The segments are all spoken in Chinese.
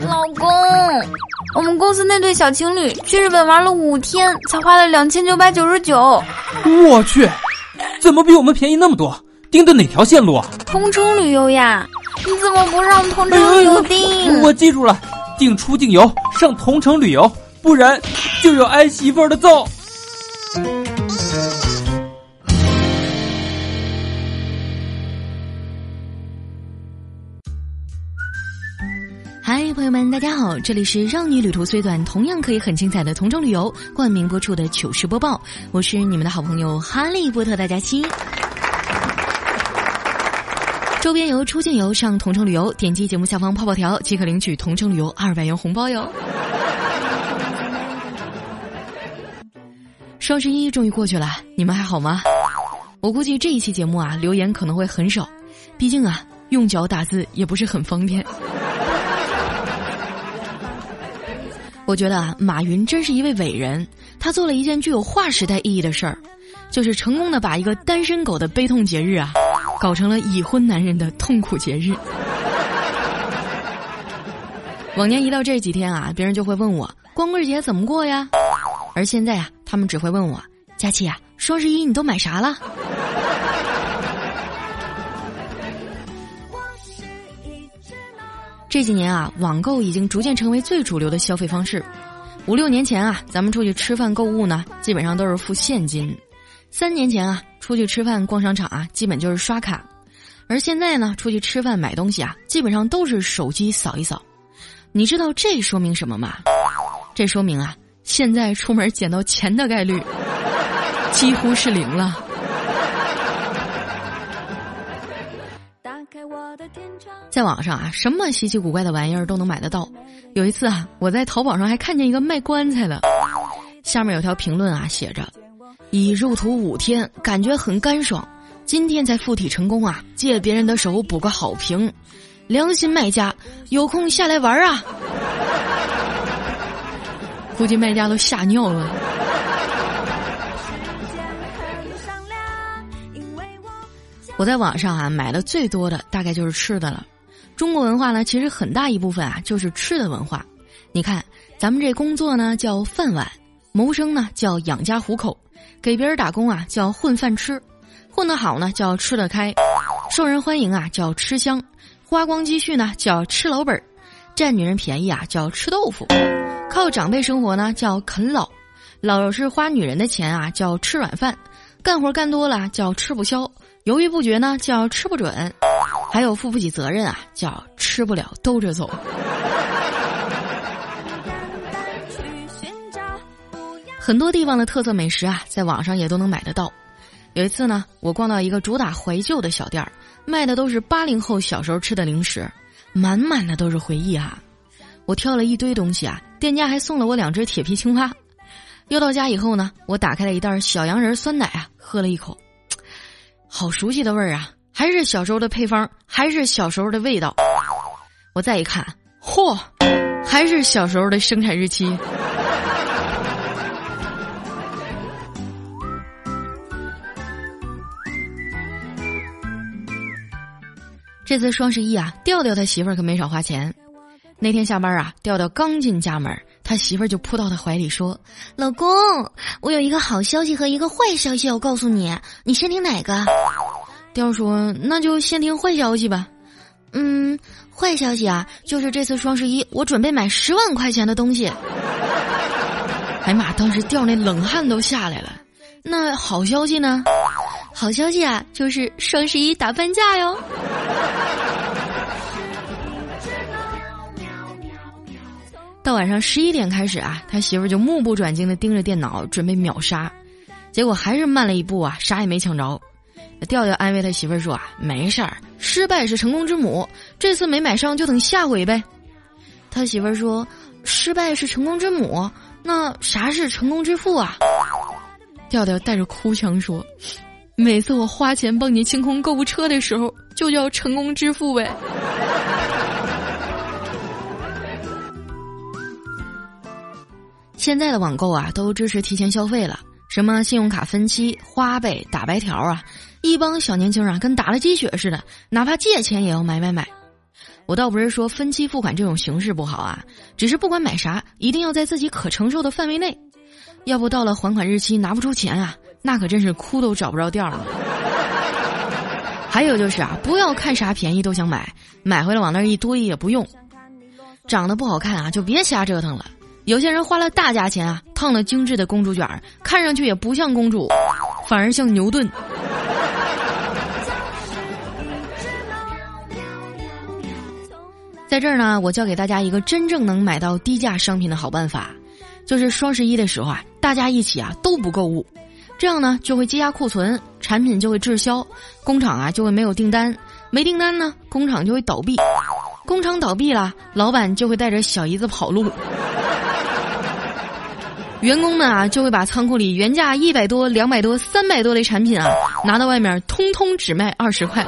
老公，我们公司那对小情侣去日本玩了五天，才花了两千九百九十九。我去，怎么比我们便宜那么多？订的哪条线路啊？同城旅游呀！你怎么不让同城旅游订？我记住了，订出境游上同城旅游，不然就有挨媳妇儿的揍。朋友们，大家好，这里是让你旅途虽短，同样可以很精彩的同程旅游冠名播出的糗事播报，我是你们的好朋友哈利波特大家期。周边游、出境游上同城旅游，点击节目下方泡泡条即可领取同城旅游二百元红包哟。双十一终于过去了，你们还好吗？我估计这一期节目啊，留言可能会很少，毕竟啊，用脚打字也不是很方便。我觉得啊，马云真是一位伟人，他做了一件具有划时代意义的事儿，就是成功的把一个单身狗的悲痛节日啊。搞成了已婚男人的痛苦节日。往年一到这几天啊，别人就会问我光棍节怎么过呀？而现在啊，他们只会问我佳琪啊，双十一你都买啥了？这几年啊，网购已经逐渐成为最主流的消费方式。五六年前啊，咱们出去吃饭购物呢，基本上都是付现金。三年前啊，出去吃饭逛商场啊，基本就是刷卡；而现在呢，出去吃饭买东西啊，基本上都是手机扫一扫。你知道这说明什么吗？这说明啊，现在出门捡到钱的概率几乎是零了。在网上啊，什么稀奇古怪的玩意儿都能买得到。有一次啊，我在淘宝上还看见一个卖棺材的，下面有条评论啊，写着。已入土五天，感觉很干爽。今天才附体成功啊！借别人的手补个好评，良心卖家，有空下来玩啊！估计卖家都吓尿了。我在网上啊买的最多的大概就是吃的了。中国文化呢，其实很大一部分啊就是吃的文化。你看，咱们这工作呢叫饭碗，谋生呢叫养家糊口。给别人打工啊，叫混饭吃；混得好呢，叫吃得开；受人欢迎啊，叫吃香；花光积蓄呢，叫吃老本儿；占女人便宜啊，叫吃豆腐；靠长辈生活呢，叫啃老；老是花女人的钱啊，叫吃软饭；干活干多了叫吃不消；犹豫不决呢，叫吃不准；还有负不起责任啊，叫吃不了兜着走。很多地方的特色美食啊，在网上也都能买得到。有一次呢，我逛到一个主打怀旧的小店儿，卖的都是八零后小时候吃的零食，满满的都是回忆啊。我挑了一堆东西啊，店家还送了我两只铁皮青蛙。又到家以后呢，我打开了一袋小洋人酸奶啊，喝了一口，好熟悉的味儿啊，还是小时候的配方，还是小时候的味道。我再一看，嚯，还是小时候的生产日期。这次双十一啊，调调他媳妇儿可没少花钱。那天下班啊，调调刚进家门，他媳妇儿就扑到他怀里说：“老公，我有一个好消息和一个坏消息要告诉你，你先听哪个？”要说：“那就先听坏消息吧。”嗯，坏消息啊，就是这次双十一我准备买十万块钱的东西。哎妈，当时掉那冷汗都下来了。那好消息呢？好消息啊，就是双十一打半价哟。到晚上十一点开始啊，他媳妇就目不转睛的盯着电脑，准备秒杀，结果还是慢了一步啊，啥也没抢着。调调安慰他媳妇说啊，没事儿，失败是成功之母，这次没买上就等下回呗。他媳妇说，失败是成功之母，那啥是成功之父啊？调调带着哭腔说。每次我花钱帮你清空购物车的时候，就叫成功之父呗。现在的网购啊，都支持提前消费了，什么信用卡分期、花呗、打白条啊，一帮小年轻啊，跟打了鸡血似的，哪怕借钱也要买买买。我倒不是说分期付款这种形式不好啊，只是不管买啥，一定要在自己可承受的范围内，要不到了还款日期拿不出钱啊，那可真是哭都找不着调了。还有就是啊，不要看啥便宜都想买，买回来往那一堆也不用，长得不好看啊就别瞎折腾了。有些人花了大价钱啊，烫了精致的公主卷儿，看上去也不像公主，反而像牛顿。在这儿呢，我教给大家一个真正能买到低价商品的好办法，就是双十一的时候啊，大家一起啊都不购物，这样呢就会积压库存，产品就会滞销，工厂啊就会没有订单，没订单呢，工厂就会倒闭，工厂倒闭了，老板就会带着小姨子跑路，员工们啊就会把仓库里原价一百多、两百多、三百多的产品啊拿到外面，通通只卖二十块。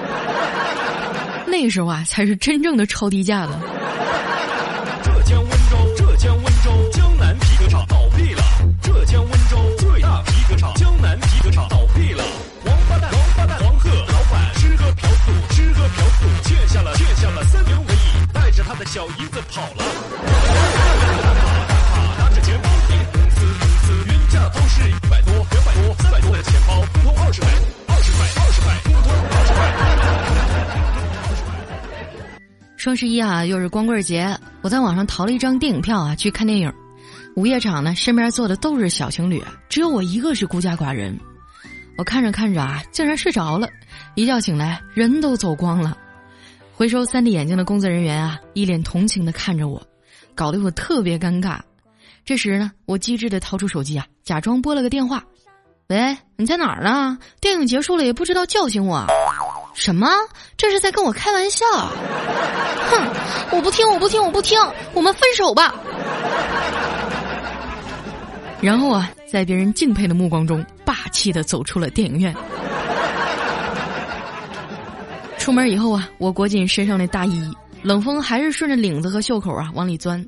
那时候啊，才是真正的超低价的。双十一啊，又是光棍节，我在网上淘了一张电影票啊，去看电影。午夜场呢，身边坐的都是小情侣，只有我一个是孤家寡人。我看着看着啊，竟然睡着了，一觉醒来人都走光了。回收三 D 眼镜的工作人员啊，一脸同情的看着我，搞得我特别尴尬。这时呢，我机智的掏出手机啊，假装拨了个电话：“喂，你在哪儿呢？电影结束了也不知道叫醒我。”什么？这是在跟我开玩笑？哼！我不听，我不听，我不听！我们分手吧。然后啊，在别人敬佩的目光中，霸气的走出了电影院。出门以后啊，我裹紧身上的大衣，冷风还是顺着领子和袖口啊往里钻。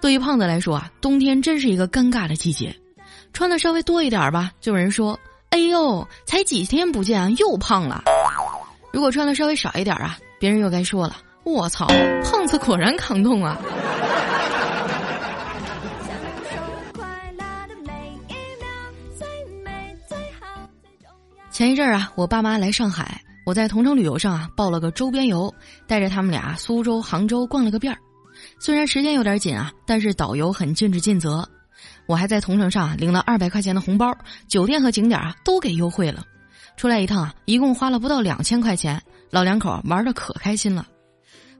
对于胖子来说啊，冬天真是一个尴尬的季节，穿的稍微多一点吧，就有人说：“哎呦，才几天不见啊，又胖了。”如果穿的稍微少一点啊，别人又该说了：“我操，胖子果然抗冻啊！” 前一阵儿啊，我爸妈来上海，我在同城旅游上啊报了个周边游，带着他们俩苏州、杭州逛了个遍儿。虽然时间有点紧啊，但是导游很尽职尽责。我还在同城上领了二百块钱的红包，酒店和景点啊都给优惠了。出来一趟啊，一共花了不到两千块钱，老两口玩的可开心了。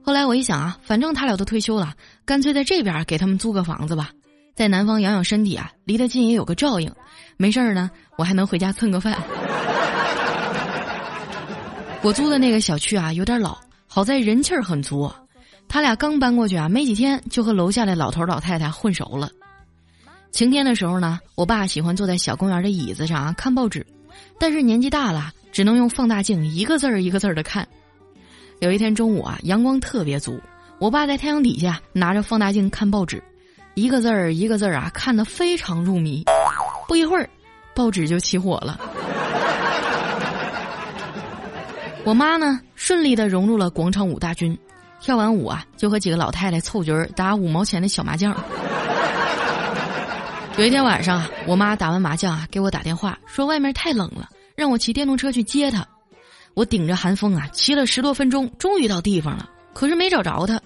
后来我一想啊，反正他俩都退休了，干脆在这边给他们租个房子吧，在南方养养身体啊，离得近也有个照应。没事儿呢，我还能回家蹭个饭。我租的那个小区啊，有点老，好在人气儿很足。他俩刚搬过去啊，没几天就和楼下的老头老太太混熟了。晴天的时候呢，我爸喜欢坐在小公园的椅子上啊看报纸，但是年纪大了，只能用放大镜一个字儿一个字儿的看。有一天中午啊，阳光特别足，我爸在太阳底下拿着放大镜看报纸，一个字儿一个字儿啊看得非常入迷。不一会儿，报纸就起火了。我妈呢，顺利的融入了广场舞大军，跳完舞啊，就和几个老太太凑局儿打五毛钱的小麻将。有一天晚上啊，我妈打完麻将啊，给我打电话说外面太冷了，让我骑电动车去接她。我顶着寒风啊，骑了十多分钟，终于到地方了，可是没找着她，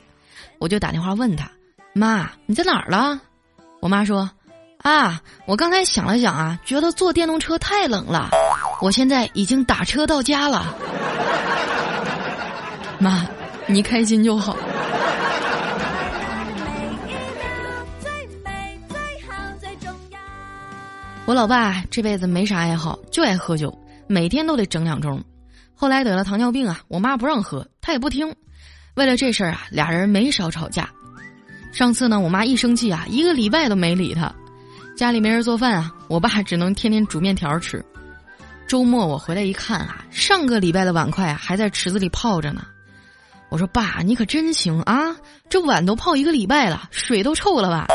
我就打电话问她：“妈，你在哪儿了？”我妈说：“啊，我刚才想了想啊，觉得坐电动车太冷了，我现在已经打车到家了。”妈，你开心就好。我老爸这辈子没啥爱好，就爱喝酒，每天都得整两盅。后来得了糖尿病啊，我妈不让喝，他也不听。为了这事儿啊，俩人没少吵架。上次呢，我妈一生气啊，一个礼拜都没理他。家里没人做饭啊，我爸只能天天煮面条吃。周末我回来一看啊，上个礼拜的碗筷还在池子里泡着呢。我说爸，你可真行啊，这碗都泡一个礼拜了，水都臭了吧？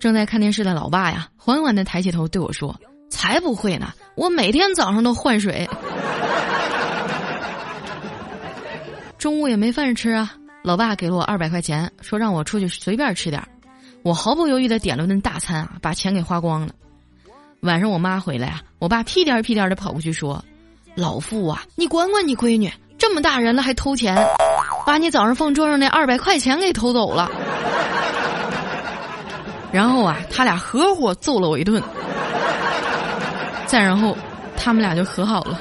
正在看电视的老爸呀，缓缓的抬起头对我说：“才不会呢，我每天早上都换水。”中午也没饭吃啊，老爸给了我二百块钱，说让我出去随便吃点儿。我毫不犹豫的点了顿大餐啊，把钱给花光了。晚上我妈回来啊，我爸屁颠儿屁颠儿的跑过去说：“老傅啊，你管管你闺女，这么大人了还偷钱，把你早上放桌上那二百块钱给偷走了。”然后啊，他俩合伙揍了我一顿。再然后，他们俩就和好了。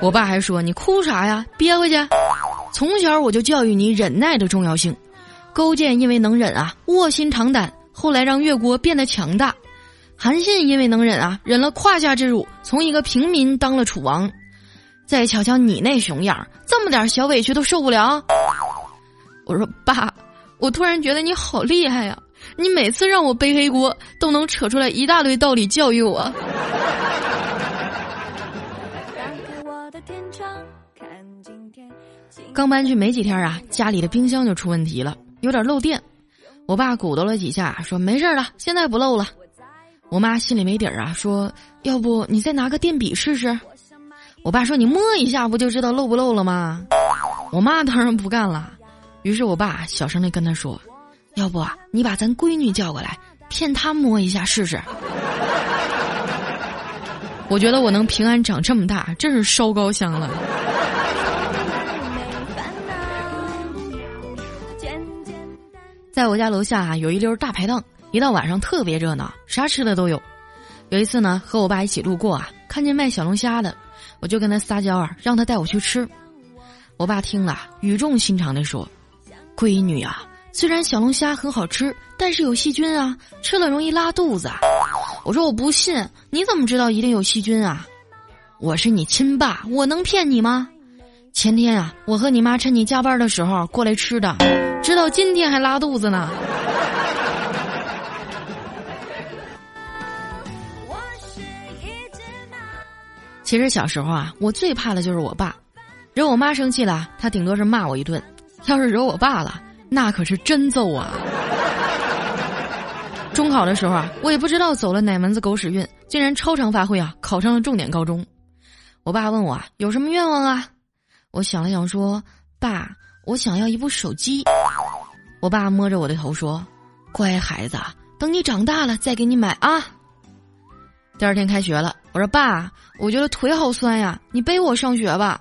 我爸还说：“你哭啥呀？憋回去。”从小我就教育你忍耐的重要性。勾践因为能忍啊，卧薪尝胆，后来让越国变得强大；韩信因为能忍啊，忍了胯下之辱，从一个平民当了楚王。再瞧瞧你那熊样，这么点小委屈都受不了。我说爸，我突然觉得你好厉害呀！你每次让我背黑锅，都能扯出来一大堆道理教育我。刚搬去没几天啊，家里的冰箱就出问题了，有点漏电。我爸鼓捣了几下，说没事了，现在不漏了。我妈心里没底儿啊，说要不你再拿个电笔试试。我爸说你摸一下不就知道漏不漏了吗？我妈当然不干了。于是我爸小声的跟他说，要不，你把咱闺女叫过来，骗她摸一下试试。我觉得我能平安长这么大，真是烧高香了。在我家楼下啊，有一溜大排档，一到晚上特别热闹，啥吃的都有。有一次呢，和我爸一起路过啊，看见卖小龙虾的，我就跟他撒娇啊，让他带我去吃。我爸听了，语重心长地说：“闺女啊，虽然小龙虾很好吃，但是有细菌啊，吃了容易拉肚子。”我说：“我不信，你怎么知道一定有细菌啊？”我是你亲爸，我能骗你吗？前天啊，我和你妈趁你加班的时候过来吃的，直到今天还拉肚子呢。其实小时候啊，我最怕的就是我爸，惹我妈生气了，他顶多是骂我一顿；要是惹我爸了，那可是真揍啊！中考的时候啊，我也不知道走了哪门子狗屎运，竟然超常发挥啊，考上了重点高中。我爸问我啊，有什么愿望啊？我想了想说：“爸，我想要一部手机。”我爸摸着我的头说：“乖孩子，等你长大了再给你买啊。”第二天开学了，我说：“爸，我觉得腿好酸呀，你背我上学吧。”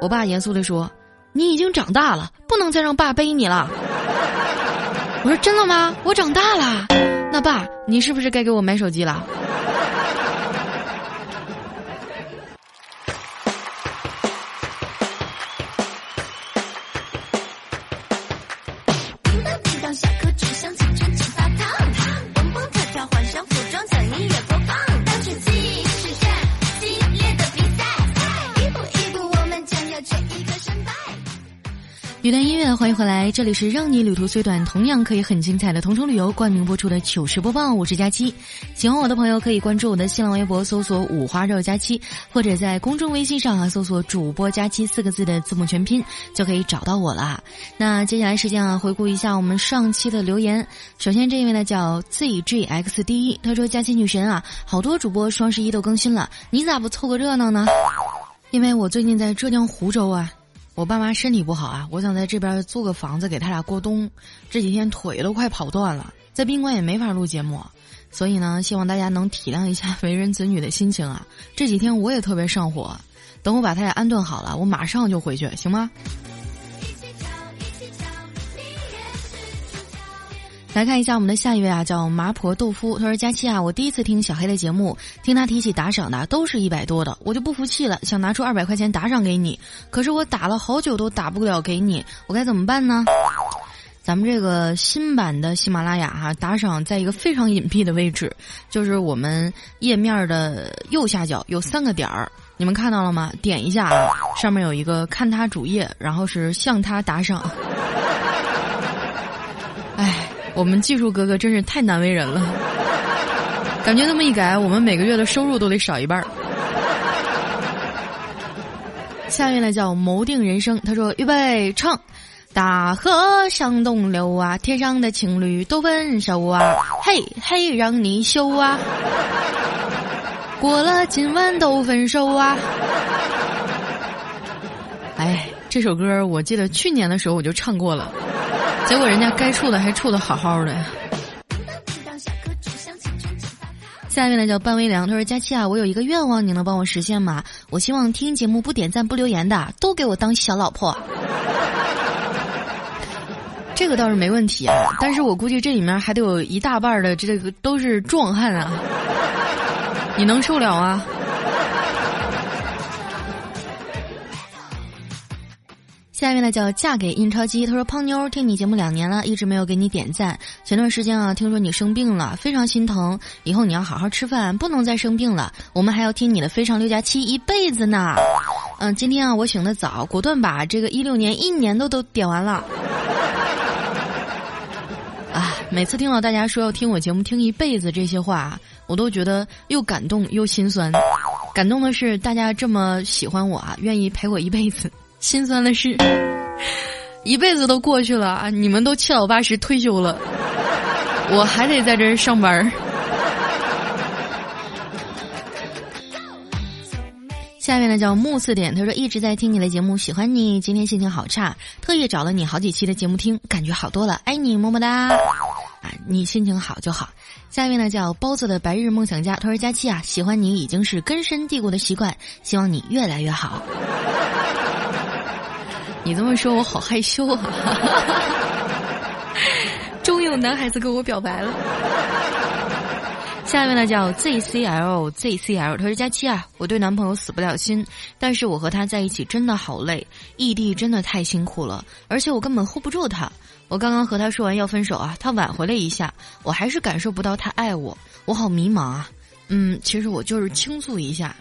我爸严肃地说：“你已经长大了，不能再让爸背你了。”我说：“真的吗？我长大了，那爸，你是不是该给我买手机了？”一段音乐，欢迎回来，这里是让你旅途虽短，同样可以很精彩的同城旅游冠名播出的糗事播报，我是佳期。喜欢我的朋友可以关注我的新浪微博，搜索“五花肉佳期”，或者在公众微信上啊搜索“主播佳期”四个字的字母全拼，就可以找到我了。那接下来时间啊，回顾一下我们上期的留言。首先这一位呢叫 ZJXD，他说：“佳期女神啊，好多主播双十一都更新了，你咋不凑个热闹呢？因为我最近在浙江湖州啊。”我爸妈身体不好啊，我想在这边租个房子给他俩过冬。这几天腿都快跑断了，在宾馆也没法录节目，所以呢，希望大家能体谅一下 为人子女的心情啊。这几天我也特别上火，等我把他俩安顿好了，我马上就回去，行吗？来看一下我们的下一位啊，叫麻婆豆腐。他说：“佳期啊，我第一次听小黑的节目，听他提起打赏的都是一百多的，我就不服气了，想拿出二百块钱打赏给你。可是我打了好久都打不了给你，我该怎么办呢？咱们这个新版的喜马拉雅哈，打赏在一个非常隐蔽的位置，就是我们页面的右下角有三个点儿，你们看到了吗？点一下啊，上面有一个看他主页，然后是向他打赏。哎。”我们技术哥哥真是太难为人了，感觉这么一改，我们每个月的收入都得少一半儿。下面呢叫谋定人生，他说预备唱，大河向东流啊，天上的情侣都分手啊，嘿嘿让你秀啊，过了今晚都分手啊，哎。这首歌我记得去年的时候我就唱过了，结果人家该处的还处的好好的。下面呢叫半微凉，他说：“佳期啊，我有一个愿望，你能帮我实现吗？我希望听节目不点赞不留言的都给我当小老婆。”这个倒是没问题啊，但是我估计这里面还得有一大半的这个都是壮汉啊，你能受了啊？下面呢叫嫁给印钞机，他说胖妞听你节目两年了，一直没有给你点赞。前段时间啊，听说你生病了，非常心疼。以后你要好好吃饭，不能再生病了。我们还要听你的《非常六加七》一辈子呢。嗯，今天啊，我醒得早，果断把这个一六年一年的都点完了。啊，每次听到大家说要听我节目听一辈子这些话，我都觉得又感动又心酸。感动的是大家这么喜欢我啊，愿意陪我一辈子。心酸的是，一辈子都过去了啊！你们都七老八十退休了，我还得在这儿上班。下面呢叫木四点，他说一直在听你的节目，喜欢你。今天心情好差，特意找了你好几期的节目听，感觉好多了，爱你么么哒！啊，你心情好就好。下面呢叫包子的白日梦想家，他说佳期啊，喜欢你已经是根深蒂固的习惯，希望你越来越好。你这么说，我好害羞啊！终于有男孩子跟我表白了。下面呢叫 ZCL ZCL，他说佳期啊，我对男朋友死不了心，但是我和他在一起真的好累，异地真的太辛苦了，而且我根本 hold 不住他。我刚刚和他说完要分手啊，他挽回了一下，我还是感受不到他爱我，我好迷茫啊。嗯，其实我就是倾诉一下。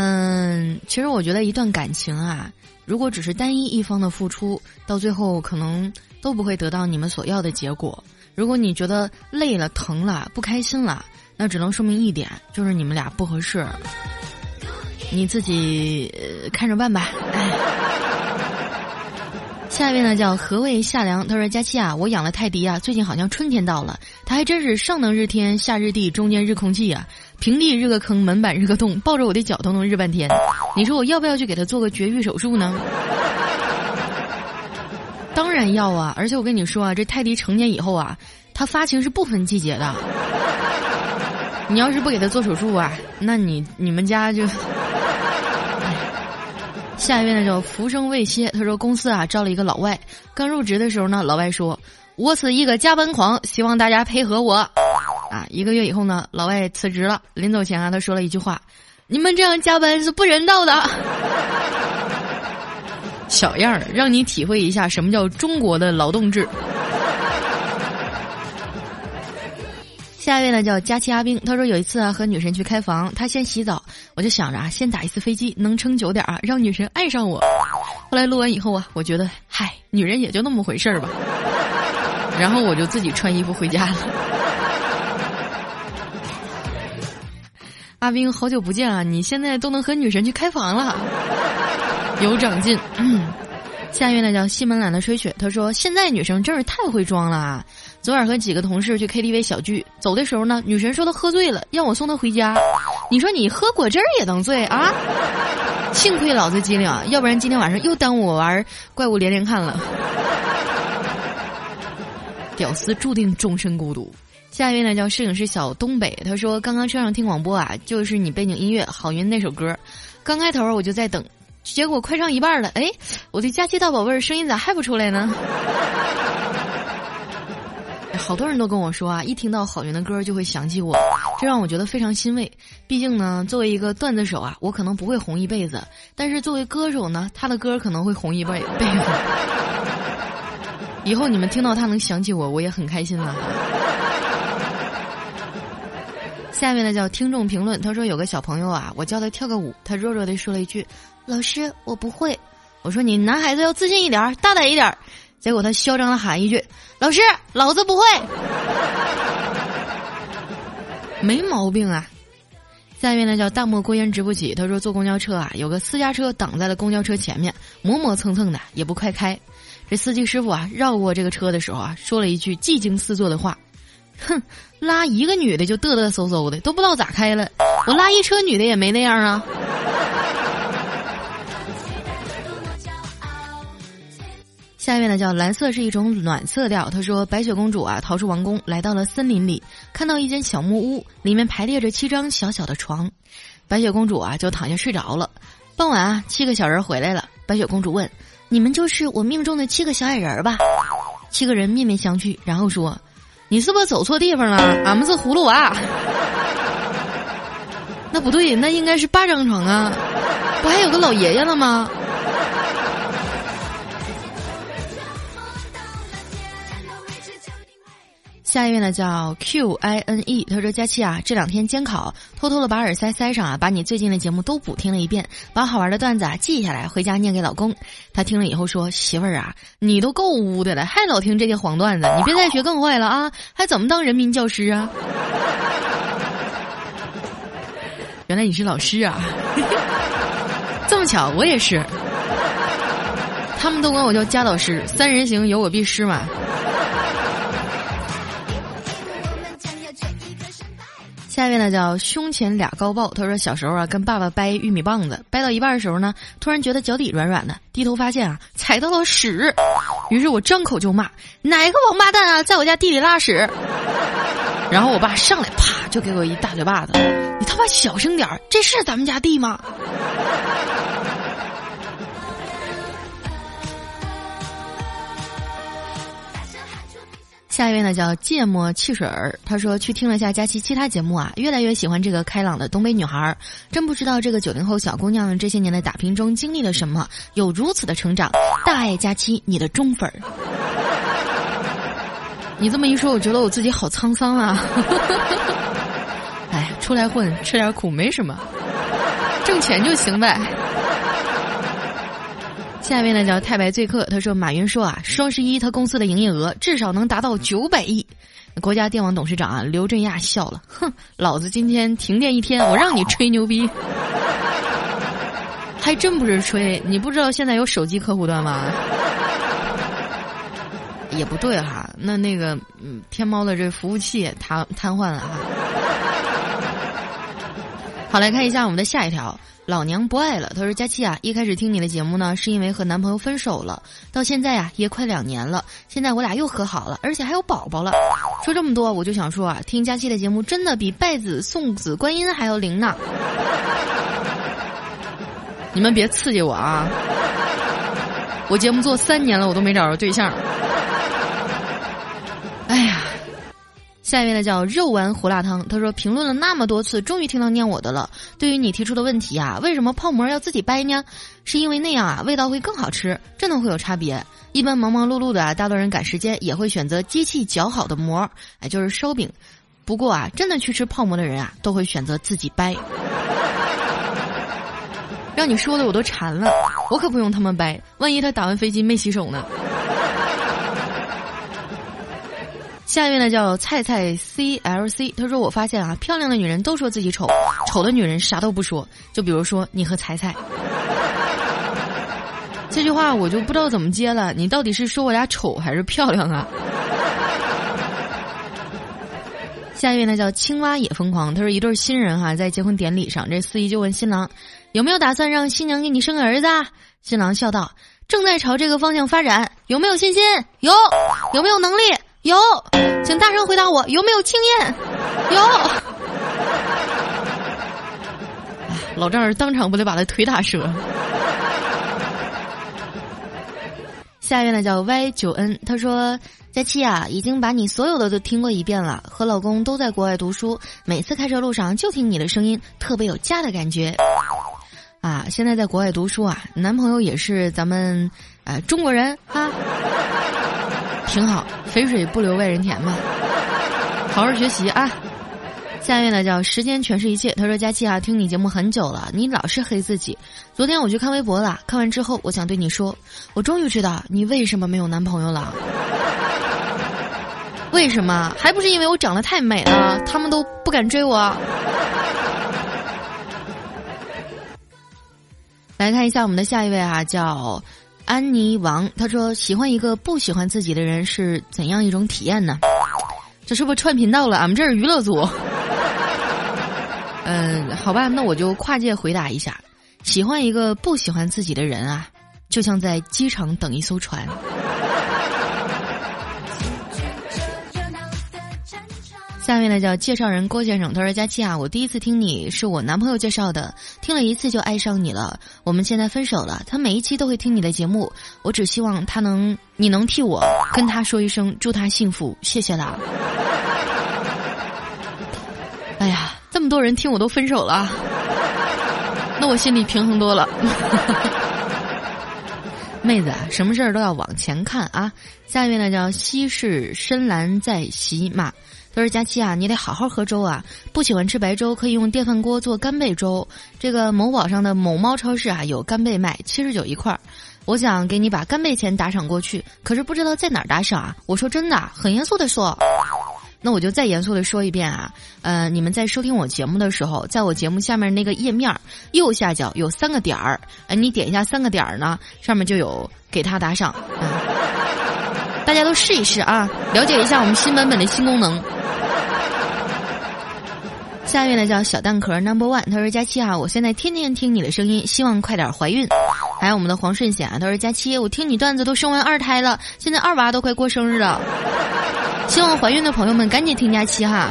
嗯，其实我觉得一段感情啊，如果只是单一一方的付出，到最后可能都不会得到你们所要的结果。如果你觉得累了、疼了、不开心了，那只能说明一点，就是你们俩不合适。你自己看着办吧。哎下一位呢叫何谓夏凉，他说：“佳期啊，我养了泰迪啊，最近好像春天到了，它还真是上能日天，下日地，中间日空气啊。”平地日个坑，门板日个洞，抱着我的脚都能日半天。你说我要不要去给他做个绝育手术呢？当然要啊！而且我跟你说啊，这泰迪成年以后啊，它发情是不分季节的。你要是不给他做手术啊，那你你们家就 下一位呢叫浮生未歇，他说公司啊招了一个老外，刚入职的时候呢，老外说：“我是一个加班狂，希望大家配合我。”啊，一个月以后呢，老外辞职了。临走前啊，他说了一句话：“你们这样加班是不人道的。”小样儿，让你体会一下什么叫中国的劳动制。下一位呢叫佳期阿兵，他说有一次啊和女神去开房，他先洗澡，我就想着啊先打一次飞机能撑久点啊，让女神爱上我。后来录完以后啊，我觉得嗨，女人也就那么回事儿吧。然后我就自己穿衣服回家了。阿兵，好久不见啊！你现在都能和女神去开房了，有长进。下面呢叫西门懒的吹雪，他说现在女生真是太会装了啊！昨晚和几个同事去 KTV 小聚，走的时候呢，女神说她喝醉了，让我送她回家。你说你喝果汁儿也能醉啊？幸亏老子机灵，要不然今天晚上又耽误我玩怪物连连看了。屌丝注定终身孤独。下一位呢叫摄影师小东北，他说刚刚车上听广播啊，就是你背景音乐《好运》那首歌，刚开头我就在等，结果快唱一半了，哎，我的佳期大宝贝儿声音咋还不出来呢？好多人都跟我说啊，一听到好运的歌就会想起我，这让我觉得非常欣慰。毕竟呢，作为一个段子手啊，我可能不会红一辈子，但是作为歌手呢，他的歌可能会红一辈辈子。以后你们听到他能想起我，我也很开心了。下面呢叫听众评论，他说有个小朋友啊，我教他跳个舞，他弱弱的说了一句：“老师，我不会。”我说：“你男孩子要自信一点，大胆一点。”结果他嚣张的喊一句：“老师，老子不会。”没毛病啊。下面呢叫大漠孤烟直不起，他说坐公交车啊，有个私家车挡在了公交车前面，磨磨蹭蹭的也不快开。这司机师傅啊绕过这个车的时候啊，说了一句技惊四座的话。哼，拉一个女的就嘚嘚嗖嗖的，都不知道咋开了。我拉一车女的也没那样啊。下面呢叫蓝色是一种暖色调。他说，白雪公主啊逃出王宫，来到了森林里，看到一间小木屋，里面排列着七张小小的床。白雪公主啊就躺下睡着了。傍晚啊，七个小人回来了。白雪公主问：“你们就是我命中的七个小矮人吧？”七个人面面相觑，然后说：“你是不是走错地方了？俺们是葫芦娃。”那不对，那应该是八张床啊，不还有个老爷爷了吗？下一位呢叫 Q I N E，他说佳期啊，这两天监考，偷偷的把耳塞塞上啊，把你最近的节目都补听了一遍，把好玩的段子啊记下来，回家念给老公。他听了以后说：“媳妇儿啊，你都够污的了，还老听这些黄段子，你别再学更坏了啊，还怎么当人民教师啊？” 原来你是老师啊，这么巧，我也是。他们都管我叫佳老师，三人行有我必失嘛。那叫胸前俩高爆，他说小时候啊跟爸爸掰玉米棒子，掰到一半的时候呢，突然觉得脚底软软的，低头发现啊踩到了屎，于是我张口就骂哪个王八蛋啊在我家地里拉屎，然后我爸上来啪就给我一大嘴巴子，你他妈小声点儿，这是咱们家地吗？下一位呢叫芥末汽水儿，他说去听了下佳期其他节目啊，越来越喜欢这个开朗的东北女孩儿，真不知道这个九零后小姑娘这些年的打拼中经历了什么，有如此的成长。大爱佳期，你的忠粉儿。你这么一说，我觉得我自己好沧桑啊。哎，出来混，吃点苦没什么，挣钱就行呗。下面呢叫太白醉客，他说马云说啊，双十一他公司的营业额至少能达到九百亿。国家电网董事长啊刘振亚笑了，哼，老子今天停电一天，我让你吹牛逼，还真不是吹，你不知道现在有手机客户端吗？也不对哈，那那个嗯，天猫的这服务器瘫瘫痪了哈。好，来看一下我们的下一条。老娘不爱了。他说：“佳期啊，一开始听你的节目呢，是因为和男朋友分手了，到现在呀也快两年了。现在我俩又和好了，而且还有宝宝了。说这么多，我就想说啊，听佳期的节目真的比拜子、送子观音还要灵呢。你们别刺激我啊！我节目做三年了，我都没找着对象。哎呀。”下一位呢叫肉丸胡辣汤，他说评论了那么多次，终于听到念我的了。对于你提出的问题啊，为什么泡馍要自己掰呢？是因为那样啊，味道会更好吃，真的会有差别。一般忙忙碌碌的啊，大多人赶时间也会选择机器搅好的馍，哎，就是烧饼。不过啊，真的去吃泡馍的人啊，都会选择自己掰。让你说的我都馋了，我可不用他们掰，万一他打完飞机没洗手呢？下一位呢叫菜菜 C L C，他说我发现啊，漂亮的女人都说自己丑，丑的女人啥都不说。就比如说你和菜菜，这句话我就不知道怎么接了。你到底是说我俩丑还是漂亮啊？下一位呢叫青蛙也疯狂，他说一对新人哈在结婚典礼上，这司仪就问新郎有没有打算让新娘给你生个儿子？新郎笑道正在朝这个方向发展，有没有信心？有，有没有能力？有，请大声回答我，有没有经验？有。老丈人当场不得把他腿打折。下一位呢叫 Y 九 N，他说：佳期啊，已经把你所有的都听过一遍了，和老公都在国外读书，每次开车路上就听你的声音，特别有家的感觉。啊，现在在国外读书啊，男朋友也是咱们呃中国人哈。挺好，肥水不流外人田嘛，好好学习啊！下一位呢叫时间全是一切，他说佳期啊，听你节目很久了，你老是黑自己。昨天我去看微博了，看完之后我想对你说，我终于知道你为什么没有男朋友了。为什么？还不是因为我长得太美了，他们都不敢追我。来看一下我们的下一位啊，叫。安妮王他说：“喜欢一个不喜欢自己的人是怎样一种体验呢？这是不是串频道了？俺们这是娱乐组。嗯，好吧，那我就跨界回答一下：喜欢一个不喜欢自己的人啊，就像在机场等一艘船。”下面呢叫介绍人郭先生，他说：“佳期啊，我第一次听你是我男朋友介绍的，听了一次就爱上你了。我们现在分手了，他每一期都会听你的节目，我只希望他能，你能替我跟他说一声，祝他幸福，谢谢啦。”哎呀，这么多人听我都分手了，那我心里平衡多了。妹子啊，什么事儿都要往前看啊！下一位呢叫西式深蓝在洗马。他说：“佳期啊，你得好好喝粥啊！不喜欢吃白粥，可以用电饭锅做干贝粥。这个某宝上的某猫超市啊，有干贝卖，七十九一块儿。我想给你把干贝钱打赏过去，可是不知道在哪儿打赏啊！我说真的，很严肃的说。那我就再严肃的说一遍啊，呃，你们在收听我节目的时候，在我节目下面那个页面右下角有三个点儿，哎，你点一下三个点儿呢，上面就有给他打赏。大家都试一试啊，了解一下我们新版本的新功能。”下面呢叫小蛋壳 Number One，他说：“佳期啊，我现在天天听你的声音，希望快点怀孕。”还有我们的黄顺贤啊，他说：“佳期，我听你段子都生完二胎了，现在二娃都快过生日了，希望怀孕的朋友们赶紧听佳期哈。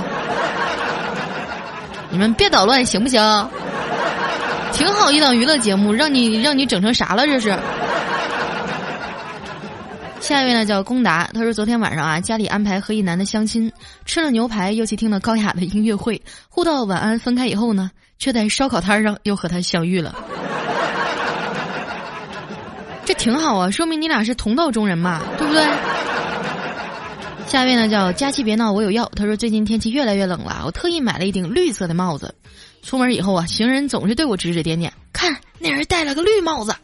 你们别捣乱行不行？挺好一档娱乐节目，让你让你整成啥了这是？”下一位呢叫龚达，他说昨天晚上啊，家里安排和一男的相亲，吃了牛排，又去听了高雅的音乐会，互道晚安，分开以后呢，却在烧烤摊上又和他相遇了。这挺好啊，说明你俩是同道中人嘛，对不对？下一位呢叫佳期别闹，我有药。他说最近天气越来越冷了，我特意买了一顶绿色的帽子，出门以后啊，行人总是对我指指点点，看那人戴了个绿帽子，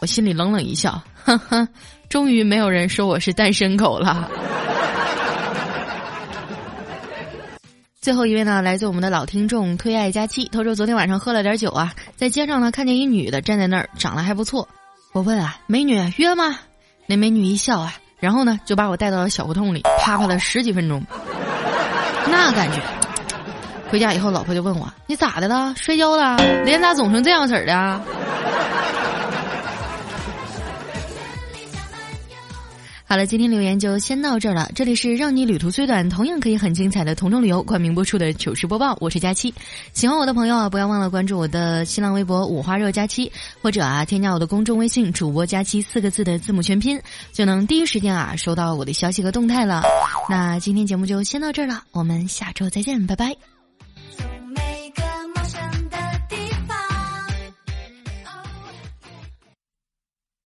我心里冷冷一笑，呵呵。终于没有人说我是单身狗了。最后一位呢，来自我们的老听众推爱佳期，他说昨天晚上喝了点酒啊，在街上呢看见一女的站在那儿，长得还不错。我问啊，美女约吗？那美女一笑啊，然后呢就把我带到了小胡同里，啪啪了十几分钟。那感觉，回家以后老婆就问我，你咋的了？摔跤了？脸咋肿成这样式儿的？好了，今天留言就先到这儿了。这里是让你旅途最短，同样可以很精彩的同城旅游冠名播出的糗事播报，我是佳期。喜欢我的朋友啊，不要忘了关注我的新浪微博五花肉佳期，或者啊添加我的公众微信主播佳期四个字的字母全拼，就能第一时间啊收到我的消息和动态了。那今天节目就先到这儿了，我们下周再见，拜拜。